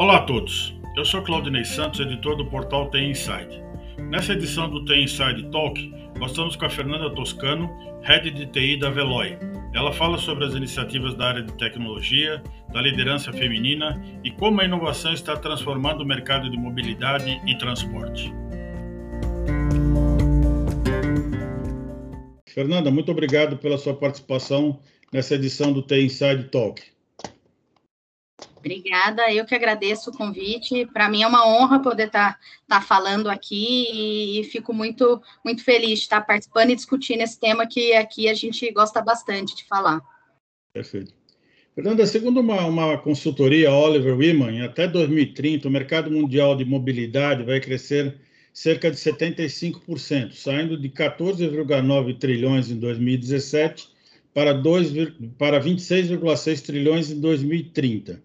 Olá a todos, eu sou Claudinei Santos, editor do portal Tem Inside. Nessa edição do Tem Inside Talk, nós estamos com a Fernanda Toscano, Head de TI da Veloy. Ela fala sobre as iniciativas da área de tecnologia, da liderança feminina e como a inovação está transformando o mercado de mobilidade e transporte. Fernanda, muito obrigado pela sua participação nessa edição do T Inside Talk. Obrigada, eu que agradeço o convite. Para mim é uma honra poder estar tá, tá falando aqui e fico muito, muito feliz de estar participando e discutindo esse tema que aqui a gente gosta bastante de falar. Perfeito. Fernanda, segundo uma, uma consultoria Oliver Wyman, até 2030 o mercado mundial de mobilidade vai crescer cerca de 75%, saindo de 14,9 trilhões em 2017 para, para 26,6 trilhões em 2030.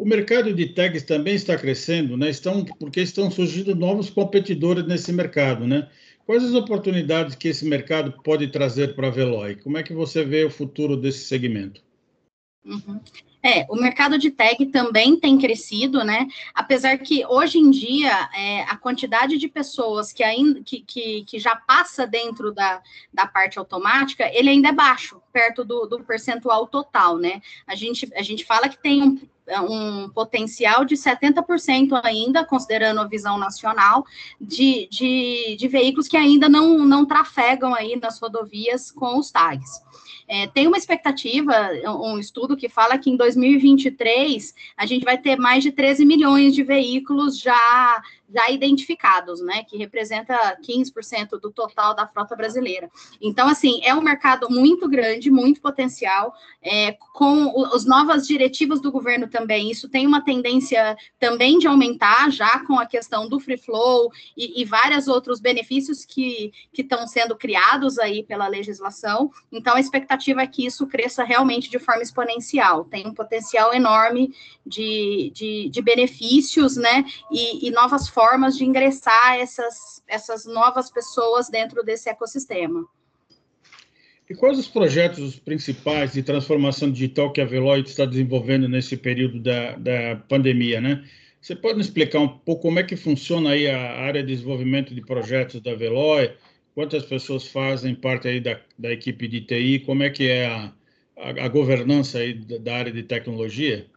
O mercado de tags também está crescendo, né? Estão, porque estão surgindo novos competidores nesse mercado, né? Quais as oportunidades que esse mercado pode trazer para a Veloy? Como é que você vê o futuro desse segmento? Uhum. É, o mercado de tag também tem crescido, né? Apesar que hoje em dia é, a quantidade de pessoas que ainda que, que, que, já passa dentro da, da parte automática, ele ainda é baixo, perto do, do percentual total, né? A gente, a gente fala que tem um um potencial de 70% ainda, considerando a visão nacional, de, de, de, veículos que ainda não, não trafegam aí nas rodovias com os tags. É, tem uma expectativa, um estudo que fala que em 2023 a gente vai ter mais de 13 milhões de veículos já já identificados, né, que representa 15% do total da frota brasileira. Então, assim, é um mercado muito grande, muito potencial, é, com os novas diretivas do governo também, isso tem uma tendência também de aumentar, já com a questão do free flow e, e vários outros benefícios que estão sendo criados aí pela legislação. Então, a expectativa é que isso cresça realmente de forma exponencial, tem um potencial enorme de, de, de benefícios, né, e, e novas formas de ingressar essas, essas novas pessoas dentro desse ecossistema. E quais os projetos principais de transformação digital que a Veloy está desenvolvendo nesse período da, da pandemia, né? Você pode me explicar um pouco como é que funciona aí a área de desenvolvimento de projetos da Veloy? Quantas pessoas fazem parte aí da, da equipe de TI? Como é que é a, a, a governança aí da, da área de tecnologia?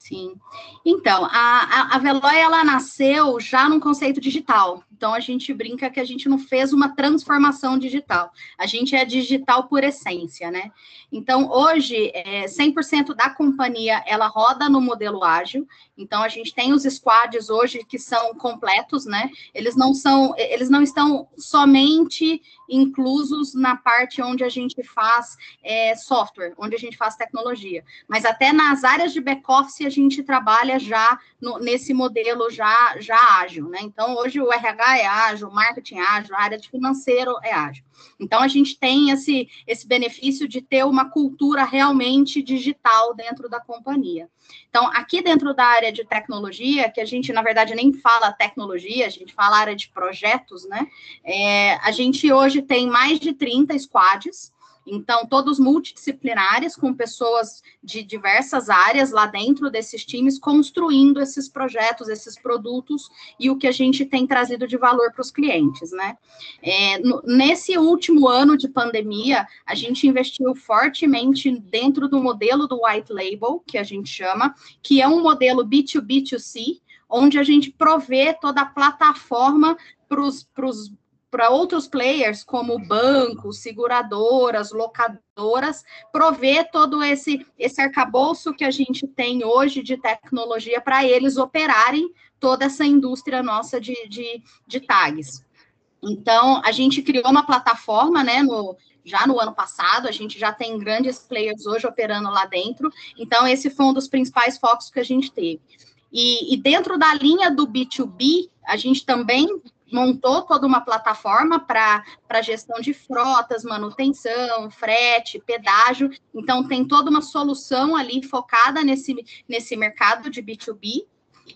Sim. Então, a, a, a Veloy, ela nasceu já num conceito digital. Então, a gente brinca que a gente não fez uma transformação digital. A gente é digital por essência, né? Então, hoje, é, 100% da companhia, ela roda no modelo ágil. Então, a gente tem os squads hoje que são completos, né? Eles não são, eles não estão somente inclusos na parte onde a gente faz é, software, onde a gente faz tecnologia. Mas até nas áreas de back-office, a gente trabalha já no, nesse modelo já, já ágil, né? Então, hoje o RH é ágil, o marketing é ágil, a área de financeiro é ágil. Então, a gente tem esse, esse benefício de ter uma cultura realmente digital dentro da companhia. Então, aqui dentro da área de tecnologia, que a gente, na verdade, nem fala tecnologia, a gente fala área de projetos, né? É, a gente hoje tem mais de 30 squads, então, todos multidisciplinares, com pessoas de diversas áreas lá dentro desses times, construindo esses projetos, esses produtos e o que a gente tem trazido de valor para os clientes, né? É, no, nesse último ano de pandemia, a gente investiu fortemente dentro do modelo do white label, que a gente chama, que é um modelo B2B2C, onde a gente provê toda a plataforma para os para outros players, como bancos, seguradoras, locadoras, prover todo esse, esse arcabouço que a gente tem hoje de tecnologia para eles operarem toda essa indústria nossa de, de, de tags. Então, a gente criou uma plataforma, né, no, já no ano passado, a gente já tem grandes players hoje operando lá dentro, então esse foi um dos principais focos que a gente teve. E, e dentro da linha do B2B, a gente também montou toda uma plataforma para gestão de frotas, manutenção, frete, pedágio. Então, tem toda uma solução ali focada nesse, nesse mercado de B2B.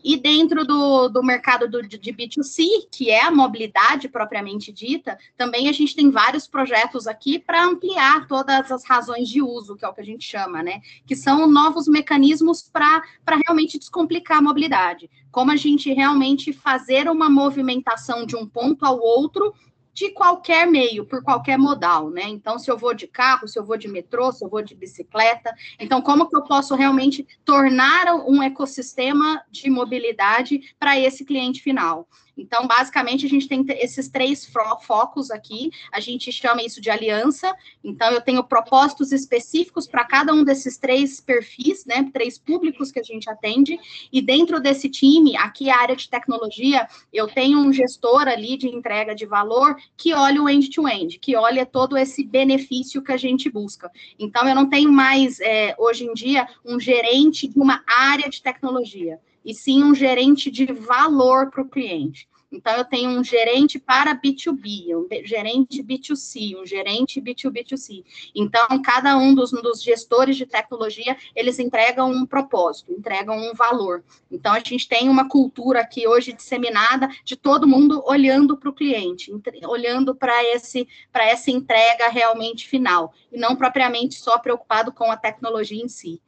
E dentro do, do mercado do, de B2C, que é a mobilidade propriamente dita, também a gente tem vários projetos aqui para ampliar todas as razões de uso, que é o que a gente chama, né? Que são novos mecanismos para realmente descomplicar a mobilidade. Como a gente realmente fazer uma movimentação de um ponto ao outro de qualquer meio, por qualquer modal, né? Então, se eu vou de carro, se eu vou de metrô, se eu vou de bicicleta, então como que eu posso realmente tornar um ecossistema de mobilidade para esse cliente final? Então, basicamente, a gente tem esses três focos aqui, a gente chama isso de aliança. Então, eu tenho propósitos específicos para cada um desses três perfis, né? Três públicos que a gente atende. E dentro desse time, aqui a área de tecnologia, eu tenho um gestor ali de entrega de valor que olha o end-to-end, -end, que olha todo esse benefício que a gente busca. Então, eu não tenho mais, é, hoje em dia, um gerente de uma área de tecnologia e sim um gerente de valor para o cliente. Então, eu tenho um gerente para B2B, um gerente B2C, um gerente B2B2C. Então, cada um dos, dos, gestores de tecnologia, eles entregam um propósito, entregam um valor. Então, a gente tem uma cultura aqui hoje disseminada de todo mundo olhando para o cliente, olhando para essa entrega realmente final, e não propriamente só preocupado com a tecnologia em si.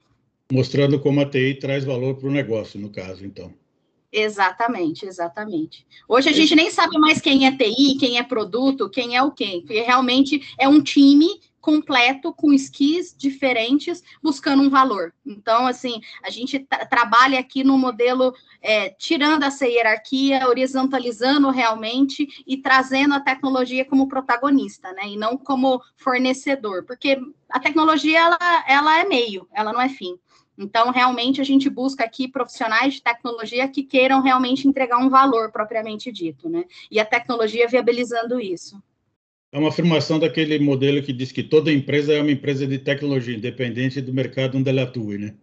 Mostrando como a TI traz valor para o negócio, no caso, então. Exatamente, exatamente. Hoje a gente nem sabe mais quem é TI, quem é produto, quem é o quê, porque realmente é um time completo com skis diferentes buscando um valor. Então, assim, a gente tra trabalha aqui no modelo é, tirando essa hierarquia, horizontalizando realmente e trazendo a tecnologia como protagonista, né? E não como fornecedor, porque a tecnologia ela, ela é meio, ela não é fim. Então, realmente, a gente busca aqui profissionais de tecnologia que queiram realmente entregar um valor propriamente dito, né? E a tecnologia viabilizando isso. É uma afirmação daquele modelo que diz que toda empresa é uma empresa de tecnologia, independente do mercado onde ela atue, né?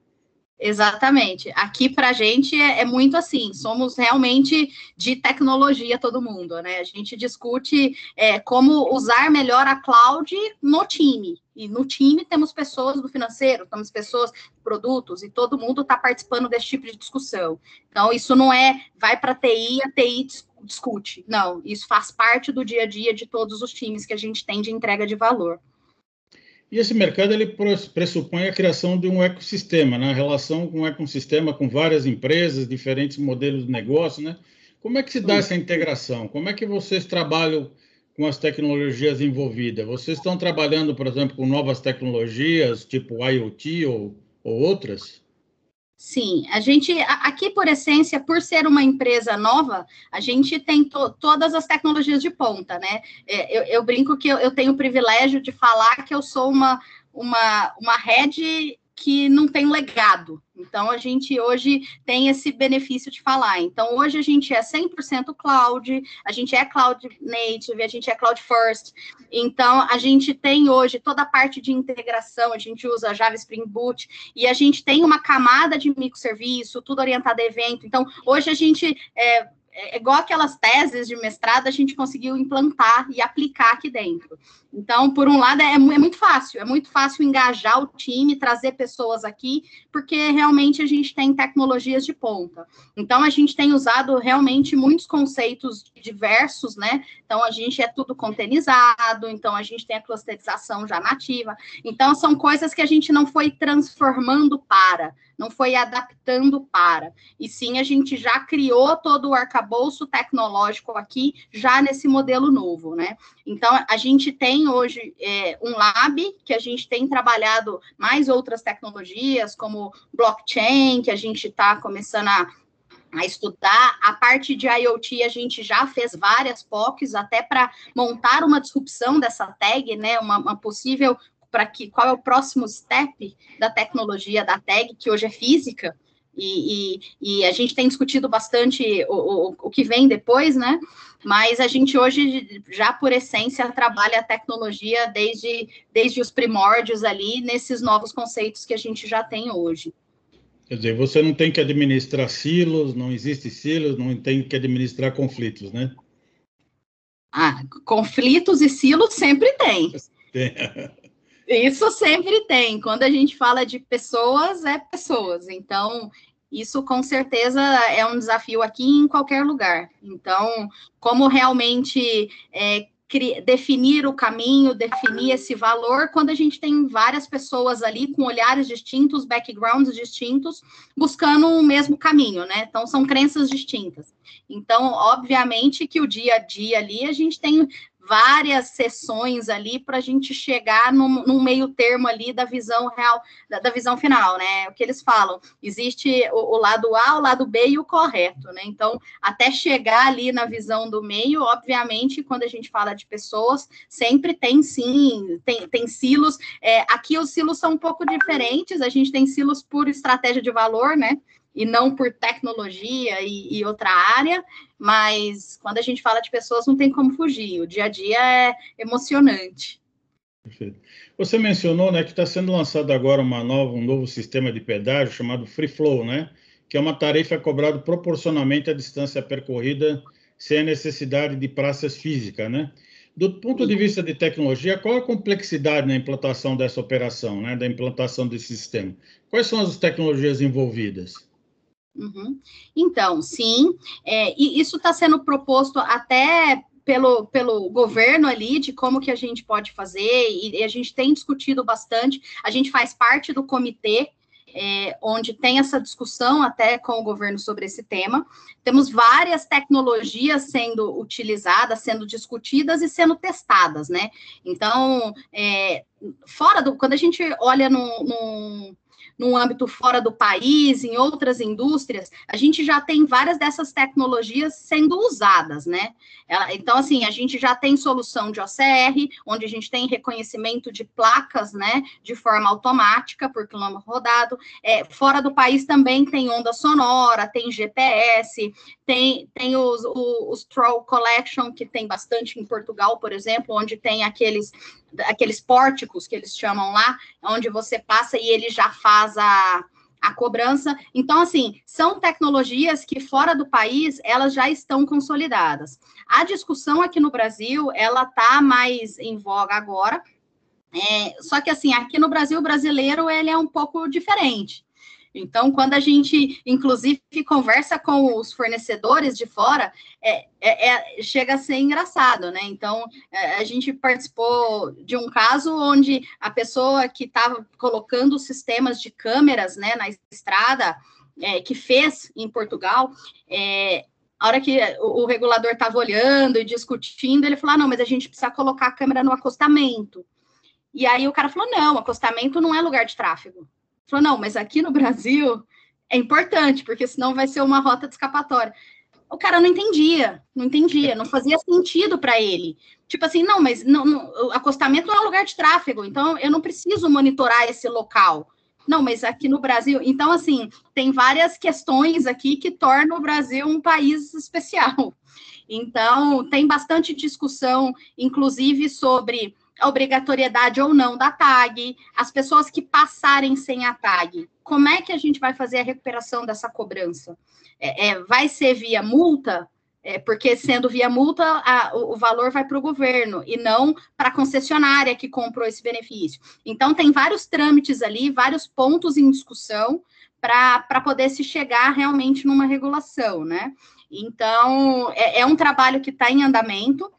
Exatamente. Aqui para a gente é, é, muito assim, somos realmente de tecnologia todo mundo, né? A gente discute é, como usar melhor a cloud no time. E no time temos pessoas do financeiro, temos pessoas produtos, e todo mundo está participando desse tipo de discussão. Então, isso não é vai para TI, a TI discute. Não, isso faz parte do dia a dia de todos os times que a gente tem de entrega de valor. E esse mercado ele pressupõe a criação de um ecossistema, né? a relação com um ecossistema com várias empresas, diferentes modelos de negócio, né? Como é que se dá essa integração? Como é que vocês trabalham com as tecnologias envolvidas? Vocês estão trabalhando, por exemplo, com novas tecnologias, tipo IoT ou, ou outras? Sim, a gente, aqui por essência, por ser uma empresa nova, a gente tem to, todas as tecnologias de ponta, né? É, eu, eu brinco que eu, eu, tenho o privilégio de falar que eu sou uma, uma, uma rede que não tem legado. Então, a gente hoje tem esse benefício de falar. Então, hoje a gente é 100% cloud, a gente é cloud native, a gente é cloud first. Então, a gente tem hoje toda a parte de integração, a gente usa Java Spring Boot, e a gente tem uma camada de microserviço, tudo orientado a evento. Então, hoje a gente é, é igual aquelas teses de mestrado, a gente conseguiu implantar e aplicar aqui dentro. Então, por um lado, é, é, muito fácil, é muito fácil engajar o time, trazer pessoas aqui, porque realmente a gente tem tecnologias de ponta. Então, a gente tem usado realmente muitos conceitos diversos, né? Então, a gente é tudo containerizado, então a gente tem a clusterização já nativa. Então, são coisas que a gente não foi transformando para, não foi adaptando para, e sim a gente já criou todo o arcabouço tecnológico aqui, já nesse modelo novo, né? Então, a gente tem hoje é, um lab que a gente tem trabalhado mais outras tecnologias, como blockchain, que a gente está começando a, a estudar. A parte de IoT, a gente já fez várias POCs, até para montar uma disrupção dessa tag, né? Uma, uma possível para que qual é o próximo step da tecnologia da tag, que hoje é física, e, e, e, a gente tem discutido bastante o, o, o, que vem depois, né? Mas a gente hoje, já por essência, trabalha a tecnologia desde, desde os primórdios ali, nesses novos conceitos que a gente já tem hoje. Quer dizer, você não tem que administrar silos, não existe silos, não tem que administrar conflitos, né? Ah, conflitos e silos sempre tem. Tem. Isso sempre tem. Quando a gente fala de pessoas, é pessoas. Então, Isso com certeza é um desafio aqui em qualquer lugar. Então, como realmente é, definir o caminho, definir esse valor, quando a gente tem várias pessoas ali com olhares distintos, backgrounds distintos, buscando o mesmo caminho, né? Então, são crenças distintas. Então, obviamente que o dia a dia ali, a gente tem várias sessões ali para a gente chegar num, meio termo ali da visão real, da, da, visão final, né? O que eles falam, existe o, o, lado A, o lado B e o correto, né? Então, até chegar ali na visão do meio, obviamente, quando a gente fala de pessoas, sempre tem sim, tem, tem silos. É, aqui os silos são um pouco diferentes, a gente tem silos por estratégia de valor, né? E não por tecnologia e, e, outra área, mas quando a gente fala de pessoas, não tem como fugir. O dia a dia é emocionante. Perfeito. Você mencionou né, que está sendo lançado agora uma nova, um novo sistema de pedágio chamado Free Flow, né? Que é uma tarifa cobrada proporcionalmente à distância percorrida sem a necessidade de praças físicas, né? Do ponto de vista de tecnologia, qual a complexidade na implantação dessa operação, né, da implantação desse sistema? Quais são as tecnologias envolvidas? Uhum. Então, sim, é, e isso está sendo proposto até pelo, pelo governo ali de como que a gente pode fazer, e, e a gente tem discutido bastante, a gente faz parte do comitê é, onde tem essa discussão até com o governo sobre esse tema. Temos várias tecnologias sendo utilizadas, sendo discutidas e sendo testadas, né? Então, é, fora do. Quando a gente olha num, num num âmbito fora do país, em outras indústrias, a gente já tem várias dessas tecnologias sendo usadas, né? Então, assim, a gente já tem solução de OCR, onde a gente tem reconhecimento de placas, né, de forma automática por quilômetro rodado. É, fora do país também tem onda sonora, tem GPS, tem, tem os, os, os Troll Collection, que tem bastante em Portugal, por exemplo, onde tem aqueles aqueles pórticos que eles chamam lá, onde você passa e ele já faz a, a cobrança. Então, assim, são tecnologias que fora do país elas já estão consolidadas. A discussão aqui no Brasil, ela tá mais em voga agora. É, só que assim, aqui no Brasil, o brasileiro ele é um pouco diferente. Então, quando a gente, inclusive, conversa com os fornecedores de fora, é, é, é, chega a ser engraçado, né? Então, é, a gente participou de um caso onde a pessoa que estava colocando sistemas de câmeras né, na estrada, é, que fez em Portugal, é, a hora que o, o regulador estava olhando e discutindo, ele falou: ah, não, mas a gente precisa colocar a câmera no acostamento. E aí o cara falou: não, acostamento não é lugar de tráfego. Falou, não, mas aqui no Brasil é importante, porque senão vai ser uma rota de escapatória. O cara não entendia, não entendia, não fazia sentido para ele. Tipo assim, não, mas não, não, acostamento não é lugar de tráfego, então eu não preciso monitorar esse local. Não, mas aqui no Brasil. Então, assim, tem várias questões aqui que tornam o Brasil um país especial. Então, tem bastante discussão, inclusive, sobre a obrigatoriedade ou não da tag, as pessoas que passarem sem a tag, como é que a gente vai fazer a recuperação dessa cobrança? É, é, vai ser via multa? É, porque sendo via multa, a, o, o, valor vai para o governo e não para a concessionária que comprou esse benefício. Então, tem vários trâmites ali, vários pontos em discussão para poder se chegar realmente numa regulação, né? Então, é, é um trabalho que está em andamento.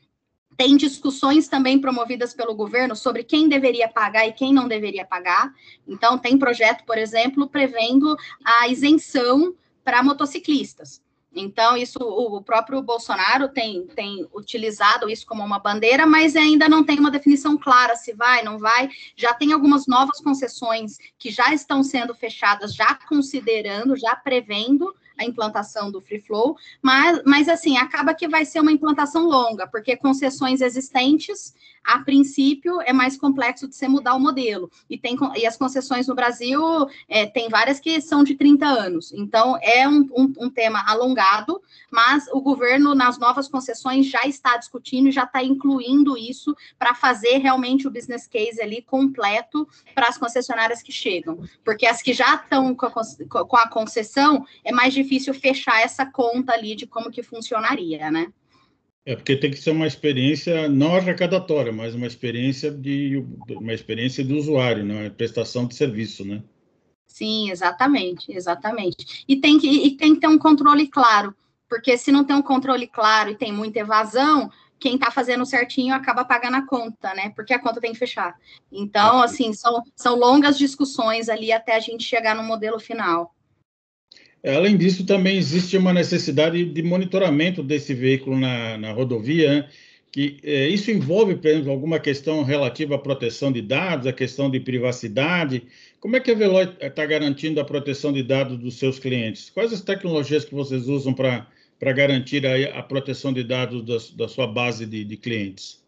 Tem discussões também promovidas pelo governo sobre quem deveria pagar e quem não deveria pagar. Então, tem projeto, por exemplo, prevendo a isenção para motociclistas. Então, isso o próprio Bolsonaro tem, tem utilizado isso como uma bandeira, mas ainda não tem uma definição clara se vai, não vai. Já tem algumas novas concessões que já estão sendo fechadas, já considerando, já prevendo a implantação do Free Flow, mas, mas assim, acaba que vai ser uma implantação longa, porque concessões existentes, a princípio, é mais complexo de você mudar o modelo. E, tem, e as concessões no Brasil, é, tem várias que são de 30 anos. Então, é um, um, um tema alongado, mas o governo, nas novas concessões, já está discutindo e já está incluindo isso para fazer realmente o business case ali completo para as concessionárias que chegam. Porque as que já estão com a, com a concessão, é mais difícil fechar essa conta ali de como que funcionaria, né? É porque tem que ser uma experiência não arrecadatória, mas uma experiência de uma experiência do usuário, não é prestação de serviço, né? Sim, exatamente, exatamente. E tem que, e tem que ter um controle claro, porque se não tem um controle claro e tem muita evasão, quem está fazendo certinho acaba pagando a conta, né? Porque a conta tem que fechar. Então, assim, são, são longas discussões ali até a gente chegar no modelo final. Além disso, também existe uma necessidade de monitoramento desse veículo na, na rodovia, né? que é, isso envolve, por exemplo, alguma questão relativa à proteção de dados, a questão de privacidade. Como é que a Veloy está garantindo a proteção de dados dos seus clientes? Quais as tecnologias que vocês usam para garantir a, a, proteção de dados da, da sua base de, de clientes?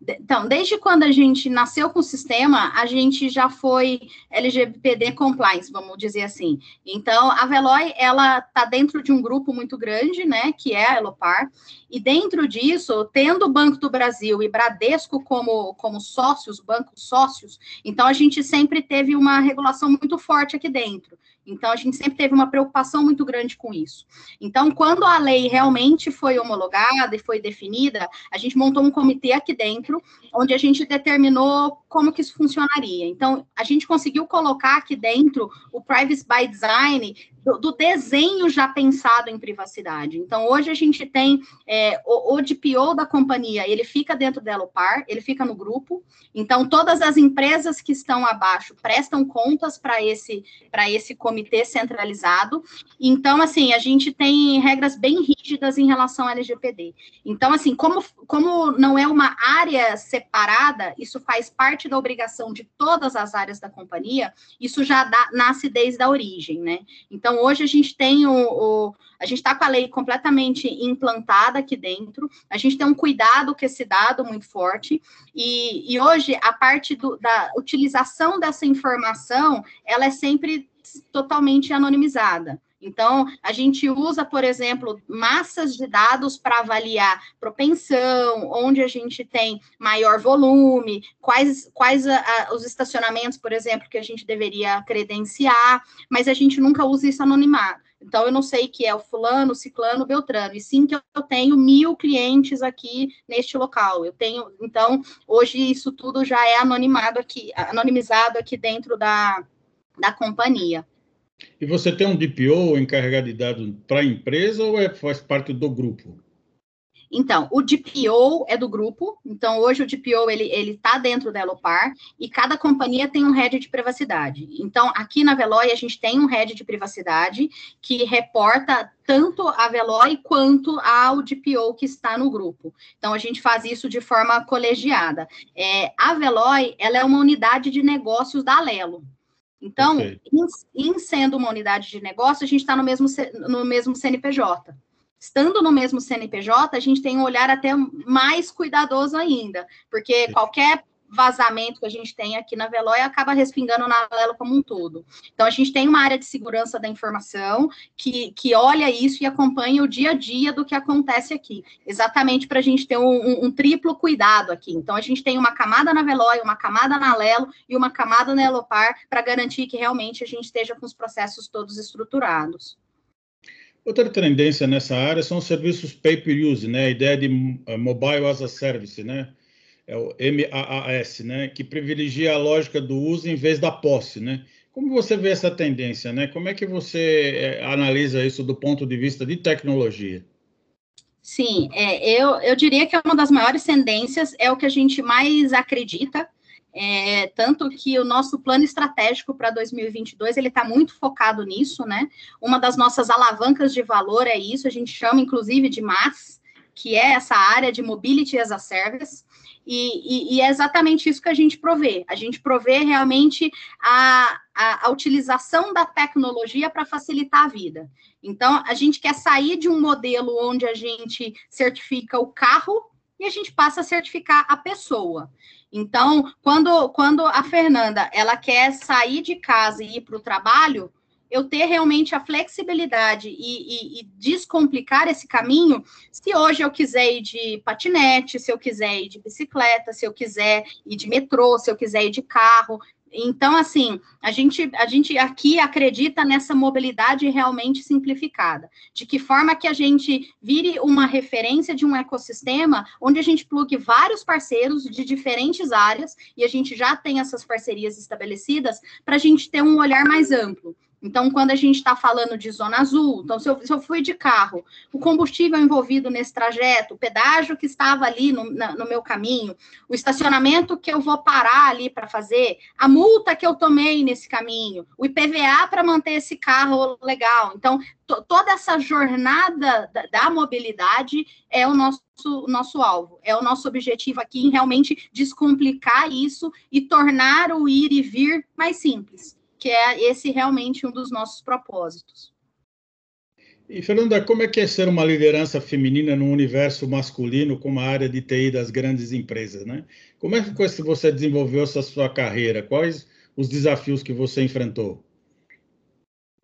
Então, desde quando a gente nasceu com o sistema, a gente já foi LGPD compliance, vamos dizer assim. Então, a Veloy, ela está dentro de um grupo muito grande, né, que é a Elopar, e dentro disso, tendo o Banco do Brasil e Bradesco como, como sócios, bancos sócios, então a gente sempre teve uma regulação muito forte aqui dentro. Então, a gente sempre teve uma preocupação muito grande com isso. Então, quando a lei realmente foi homologada e foi definida, a gente montou um comitê aqui dentro, onde a gente determinou como que isso funcionaria. Então, a gente conseguiu colocar aqui dentro o Privacy by Design do, do, desenho já pensado em privacidade. Então, hoje a gente tem é, o, o DPO da companhia, ele fica dentro da Elopar, ele fica no grupo. Então, todas as empresas que estão abaixo prestam contas para esse, esse comitê centralizado. Então, assim, a gente tem regras bem rígidas em relação ao LGPD. Então, assim, como, como não é uma área separada, isso faz parte da obrigação de todas as áreas da companhia, isso já dá, nasce desde a origem, né? Então, então, hoje a gente tem o, o a gente está com a lei completamente implantada aqui dentro, a gente tem um cuidado com esse dado muito forte, e, e hoje a parte do, da utilização dessa informação, ela é sempre totalmente anonimizada. Então, a gente usa, por exemplo, massas de dados para avaliar propensão, onde a gente tem maior volume, quais, quais a, a, os estacionamentos, por exemplo, que a gente deveria credenciar, mas a gente nunca usa isso anonimado. Então, eu não sei que é o fulano, ciclano, beltrano, e sim que eu tenho mil clientes aqui neste local. Eu tenho, então, hoje isso tudo já é anonimado aqui, anonimizado aqui dentro da, da companhia. E você tem um DPO encarregado de dados para a empresa ou é, faz parte do grupo? Então, o DPO é do grupo. Então, hoje o DPO ele ele está dentro da Elopar e cada companhia tem um head de privacidade. Então, aqui na Veloy a gente tem um head de privacidade que reporta tanto a Veloy quanto ao DPO que está no grupo. Então, a gente faz isso de forma colegiada. É, a Veloy ela é uma unidade de negócios da Alelo. Então, em, em, sendo uma unidade de negócio, a gente está no mesmo, no mesmo CNPJ. Estando no mesmo CNPJ, a gente tem um olhar até mais cuidadoso ainda, porque qualquer vazamento que a gente tem aqui na Veloy acaba respingando na Lelo como um todo. Então, a gente tem uma área de segurança da informação que, que olha isso e acompanha o dia a dia do que acontece aqui, exatamente para a gente ter um, um, um, triplo cuidado aqui. Então, a gente tem uma camada na Veloy, uma camada na Lelo e uma camada na Elopar para garantir que realmente a gente esteja com os processos todos estruturados. Outra tendência nessa área são os serviços pay-per-use, né? A ideia de eh, mobile as a service, né? É o MAAS, né, que privilegia a lógica do uso em vez da posse, né? Como você vê essa tendência, né? Como é que você é, analisa isso do ponto de vista de tecnologia? Sim, é, eu, eu diria que é uma das maiores tendências, é o que a gente mais acredita, é, tanto que o nosso plano estratégico para 2022 ele está muito focado nisso, né? Uma das nossas alavancas de valor é isso, a gente chama inclusive de MAS, que é essa área de Mobility as a Service, e, e, e, é exatamente isso que a gente provê. A gente provê realmente a, a, a utilização da tecnologia para facilitar a vida. Então, a gente quer sair de um modelo onde a gente certifica o carro e a gente passa a certificar a pessoa. Então, quando, quando a Fernanda ela quer sair de casa e ir para o trabalho, eu ter realmente a flexibilidade e, e, e, descomplicar esse caminho, se hoje eu quiser ir de patinete, se eu quiser ir de bicicleta, se eu quiser ir de metrô, se eu quiser ir de carro, Então, assim, a gente, a gente aqui acredita nessa mobilidade realmente simplificada. De que forma que a gente vire uma referência de um ecossistema onde a gente plugue vários parceiros de diferentes áreas, e a gente já tem essas parcerias estabelecidas, para a gente ter um olhar mais amplo. Então, quando a gente está falando de zona azul, então, se eu, se eu fui de carro, o combustível envolvido nesse trajeto, o pedágio que estava ali no, na, no meu caminho, o estacionamento que eu vou parar ali para fazer, a multa que eu tomei nesse caminho, o IPVA para manter esse carro legal. Então, toda essa jornada da, da, mobilidade é o nosso, nosso alvo, é o nosso objetivo aqui em realmente descomplicar isso e tornar o ir e vir mais simples que é esse realmente um dos nossos propósitos. E, Fernanda, como é que é ser uma liderança feminina no universo masculino, como a área de TI das grandes empresas, né? Como é que você desenvolveu essa sua carreira? Quais os desafios que você enfrentou?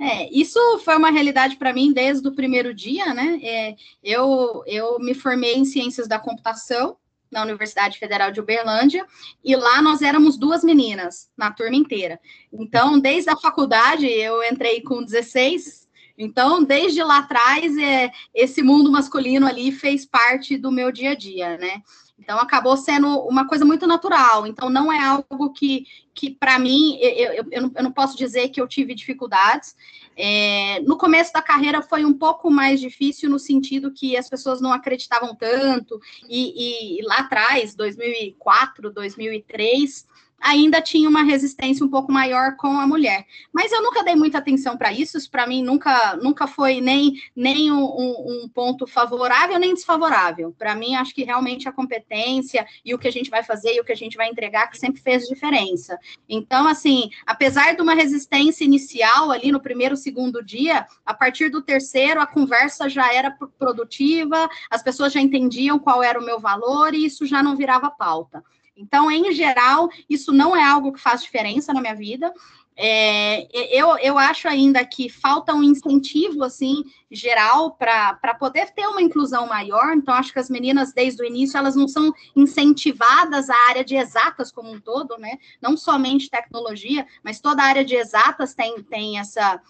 É, isso foi uma realidade para mim desde o primeiro dia, né? É, eu, eu me formei em ciências da computação, na Universidade Federal de Uberlândia, e lá nós éramos duas meninas na turma inteira. Então, desde a faculdade, eu entrei com 16, então, desde lá atrás, é, esse mundo masculino ali fez parte do meu dia a dia, né? Então, acabou sendo uma coisa muito natural. Então, não é algo que, que para mim, eu, eu, eu, não, posso dizer que eu tive dificuldades. É, no começo da carreira foi um pouco mais difícil, no sentido que as pessoas não acreditavam tanto. E, e lá atrás, 2004, 2003, ainda tinha uma resistência um pouco maior com a mulher. Mas eu nunca dei muita atenção para isso, isso para mim nunca, nunca foi nem, nem um, um ponto favorável nem desfavorável. Para mim, acho que realmente a competência e o que a gente vai fazer e o que a gente vai entregar que sempre fez diferença. Então, assim, apesar de uma resistência inicial ali no primeiro, segundo dia, a partir do terceiro, a conversa já era produtiva, as pessoas já entendiam qual era o meu valor e isso já não virava pauta. Então, em geral, isso não é algo que faz diferença na minha vida. É, eu, eu acho ainda que falta um incentivo assim geral para poder ter uma inclusão maior. Então, acho que as meninas, desde o início, elas não são incentivadas à área de exatas como um todo, né? Não somente tecnologia, mas toda a área de exatas tem, tem essa,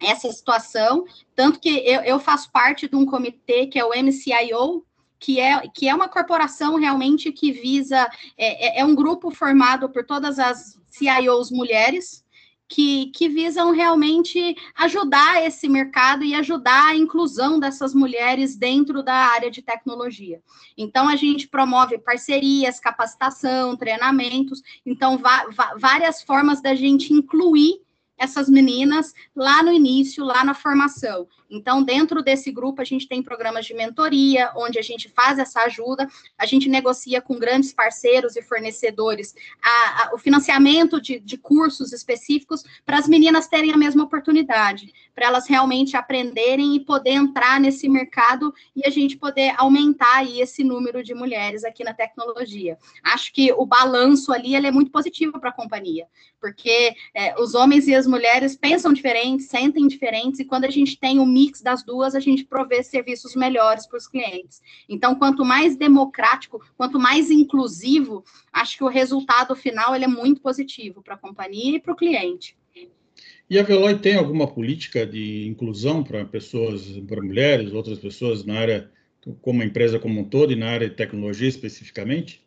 essa situação. Tanto que eu, eu faço parte de um comitê que é o MCIO, que é, que é uma corporação realmente que visa, é, é, é um grupo formado por todas as CIOs mulheres, que, que, visam realmente ajudar esse mercado e ajudar a inclusão dessas mulheres dentro da área de tecnologia. Então, a gente promove parcerias, capacitação, treinamentos, então, várias formas da gente incluir essas meninas lá no início, lá na formação. Então, dentro desse grupo, a gente tem programas de mentoria, onde a gente faz essa ajuda, a gente negocia com grandes parceiros e fornecedores a, a, o financiamento de, de cursos específicos para as meninas terem a mesma oportunidade, para elas realmente aprenderem e poder entrar nesse mercado e a gente poder aumentar aí esse número de mulheres aqui na tecnologia. Acho que o balanço ali é muito positivo para a companhia, porque é, os homens e as mulheres pensam diferentes, sentem diferentes, e quando a gente tem o mix das duas, a gente provê serviços melhores para os clientes. Então, quanto mais democrático, quanto mais inclusivo, acho que o resultado final ele é muito positivo para a companhia e para o cliente. E a Veloy tem alguma política de inclusão para pessoas, para mulheres, outras pessoas na área, como a empresa como um todo e na área de tecnologia especificamente?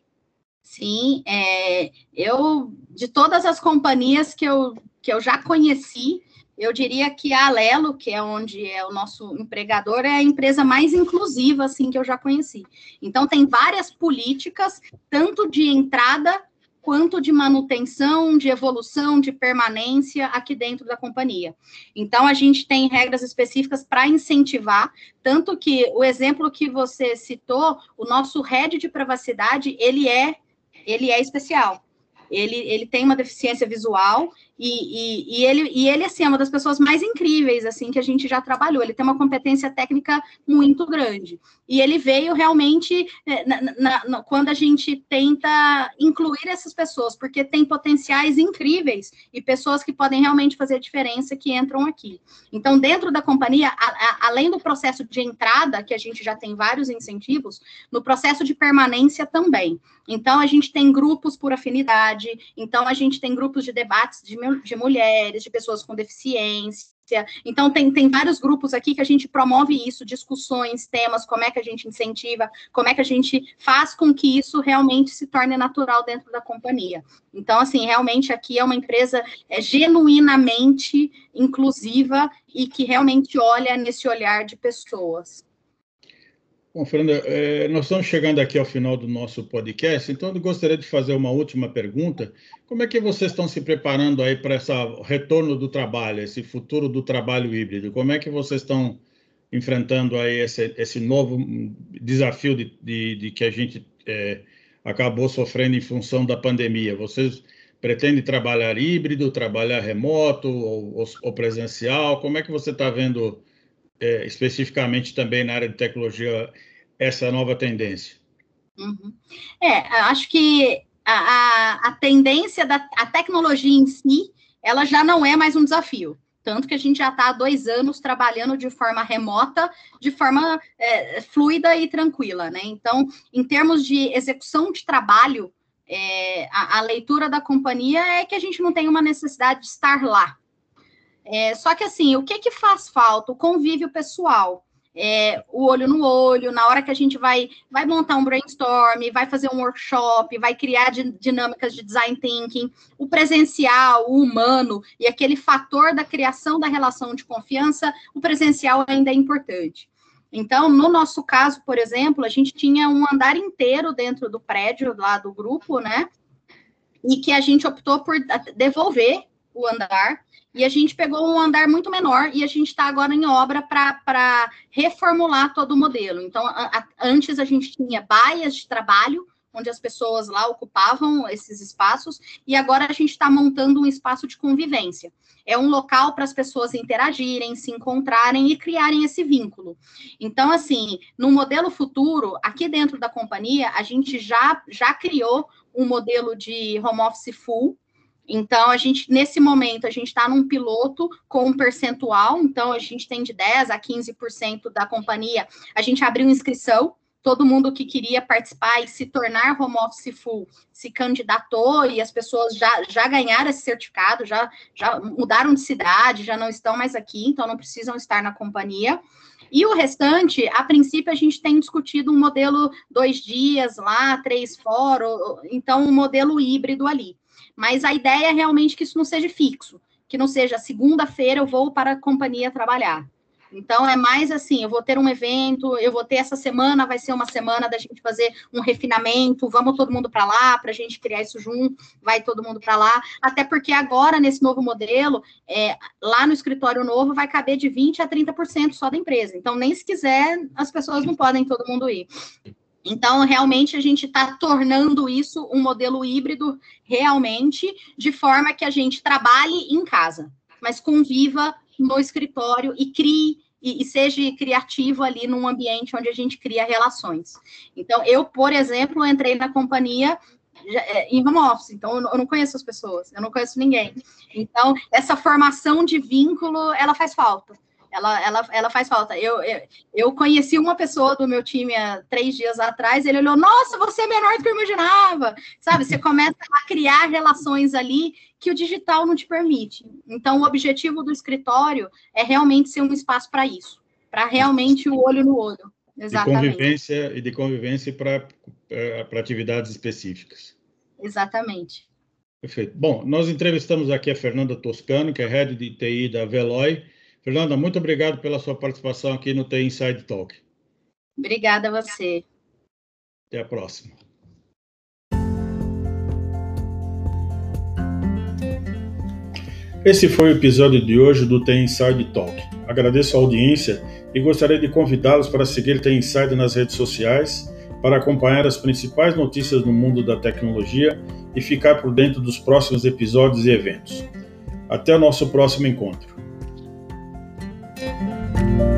Sim, é, eu de todas as companhias que eu, que eu já conheci, eu diria que a Alelo, que é onde é o nosso empregador, é a empresa mais inclusiva assim que eu já conheci. Então tem várias políticas, tanto de entrada quanto de manutenção, de evolução, de permanência aqui dentro da companhia. Então a gente tem regras específicas para incentivar, tanto que o exemplo que você citou, o nosso head de privacidade, ele é ele é especial ele, ele tem uma deficiência visual e, e, e, ele, e ele, assim, é uma das pessoas mais incríveis, assim, que a gente já trabalhou. Ele tem uma competência técnica muito grande. E ele veio realmente é, na, na, na, quando a gente tenta incluir essas pessoas, porque tem potenciais incríveis e pessoas que podem realmente fazer a diferença que entram aqui. Então, dentro da companhia, a, a, além do processo de entrada, que a gente já tem vários incentivos, no processo de permanência também. Então, a gente tem grupos por afinidade, então, a gente tem grupos de debates de, de mulheres, de pessoas com deficiência. Então, tem, tem vários grupos aqui que a gente promove isso, discussões, temas, como é que a gente incentiva, como é que a gente faz com que isso realmente se torne natural dentro da companhia. Então, assim, realmente aqui é uma empresa é, genuinamente inclusiva e que realmente olha nesse olhar de pessoas. Bom, Fernanda, é, nós estamos chegando aqui ao final do nosso podcast, então eu gostaria de fazer uma última pergunta. Como é que vocês estão se preparando aí para esse retorno do trabalho, esse futuro do trabalho híbrido? Como é que vocês estão enfrentando aí esse, esse novo desafio de, de, de que a gente é, acabou sofrendo em função da pandemia? Vocês pretendem trabalhar híbrido, trabalhar remoto ou, ou, presencial? Como é que você está vendo é, especificamente também na área de tecnologia, essa nova tendência? Uhum. É, acho que a, a, a tendência da a tecnologia em si, ela já não é mais um desafio. Tanto que a gente já está há dois anos trabalhando de forma remota, de forma é, fluida e tranquila, né? Então, em termos de execução de trabalho, é, a, a, leitura da companhia é que a gente não tem uma necessidade de estar lá. É, só que assim, o que que faz falta? O convívio pessoal. É, o olho no olho, na hora que a gente vai, vai montar um brainstorm, vai fazer um workshop, vai criar dinâmicas de design thinking, o presencial, o humano e aquele fator da criação da relação de confiança, o presencial ainda é importante. Então, no nosso caso, por exemplo, a gente tinha um andar inteiro dentro do prédio lá do grupo, né? E que a gente optou por devolver o andar e a gente pegou um andar muito menor e a gente está agora em obra para reformular todo o modelo. Então, a, a, antes a gente tinha baias de trabalho, onde as pessoas lá ocupavam esses espaços, e agora a gente está montando um espaço de convivência. É um local para as pessoas interagirem, se encontrarem e criarem esse vínculo. Então, assim, no modelo futuro, aqui dentro da companhia, a gente já, já criou um modelo de home office full, então, a gente, nesse momento, a gente está num piloto com um percentual, então a gente tem de 10% a 15% da companhia, a gente abriu inscrição, todo mundo que queria participar e se tornar home office full se candidatou e as pessoas já, já ganharam esse certificado, já, já mudaram de cidade, já não estão mais aqui, então não precisam estar na companhia. E o restante, a princípio, a gente tem discutido um modelo dois dias lá, três fora, então um modelo híbrido ali. Mas a ideia é realmente que isso não seja fixo, que não seja segunda-feira eu vou para a companhia trabalhar. Então, é mais assim: eu vou ter um evento, eu vou ter essa semana, vai ser uma semana da gente fazer um refinamento, vamos todo mundo para lá, para a gente criar isso junto, vai todo mundo para lá. Até porque agora, nesse novo modelo, é, lá no escritório novo, vai caber de 20% a 30% só da empresa. Então, nem se quiser, as pessoas não podem todo mundo ir. Então, realmente, a gente está tornando isso um modelo híbrido, realmente, de forma que a gente trabalhe em casa, mas conviva no escritório e crie e, e, seja criativo ali num ambiente onde a gente cria relações. Então, eu, por exemplo, entrei na companhia é, em home office, então eu não conheço as pessoas, eu não conheço ninguém. Então, essa formação de vínculo, ela faz falta ela, ela, ela faz falta. Eu, eu, eu, conheci uma pessoa do meu time há três dias atrás, ele olhou, nossa, você é menor do que eu imaginava. Sabe, você começa a criar relações ali que o digital não te permite. Então, o objetivo do escritório é realmente ser um espaço para isso, para realmente o olho no olho. Exatamente. De convivência e de convivência para atividades específicas. Exatamente. Perfeito. Bom, nós entrevistamos aqui a Fernanda Toscano, que é head de TI da Veloy, Fernanda, muito obrigado pela sua participação aqui no The Inside Talk. Obrigada a você. Até a próxima. Esse foi o episódio de hoje do The Inside Talk. Agradeço a audiência e gostaria de convidá-los para seguir The Inside nas redes sociais, para acompanhar as principais notícias no mundo da tecnologia e ficar por dentro dos próximos episódios e eventos. Até o nosso próximo encontro. Bye.